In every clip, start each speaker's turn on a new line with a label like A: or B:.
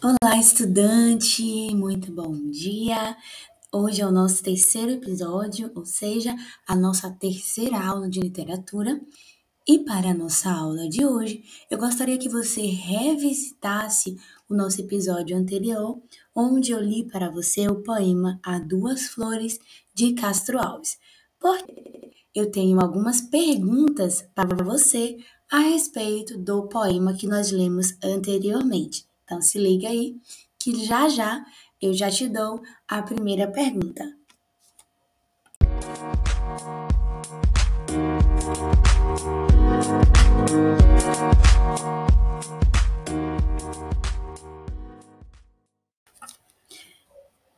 A: Olá, estudante! Muito bom dia! Hoje é o nosso terceiro episódio, ou seja, a nossa terceira aula de literatura. E para a nossa aula de hoje, eu gostaria que você revisitasse o nosso episódio anterior, onde eu li para você o poema A Duas Flores de Castro Alves. Porque eu tenho algumas perguntas para você a respeito do poema que nós lemos anteriormente. Então se liga aí que já já eu já te dou a primeira pergunta.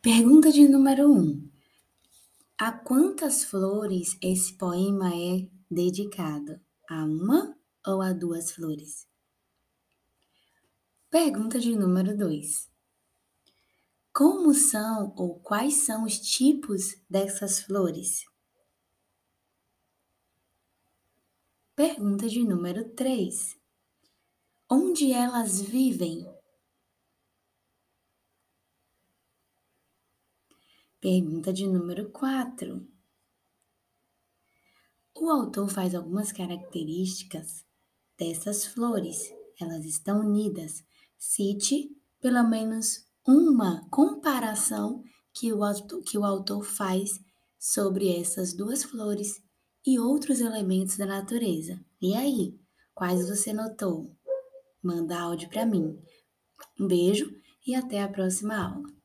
A: Pergunta de número 1. Um. A quantas flores esse poema é dedicado? A uma ou a duas flores? Pergunta de número 2. Como são ou quais são os tipos dessas flores? Pergunta de número 3. Onde elas vivem? Pergunta de número 4. O autor faz algumas características dessas flores. Elas estão unidas Cite pelo menos uma comparação que o, autor, que o autor faz sobre essas duas flores e outros elementos da natureza. E aí, quais você notou? Manda áudio para mim. Um beijo e até a próxima aula.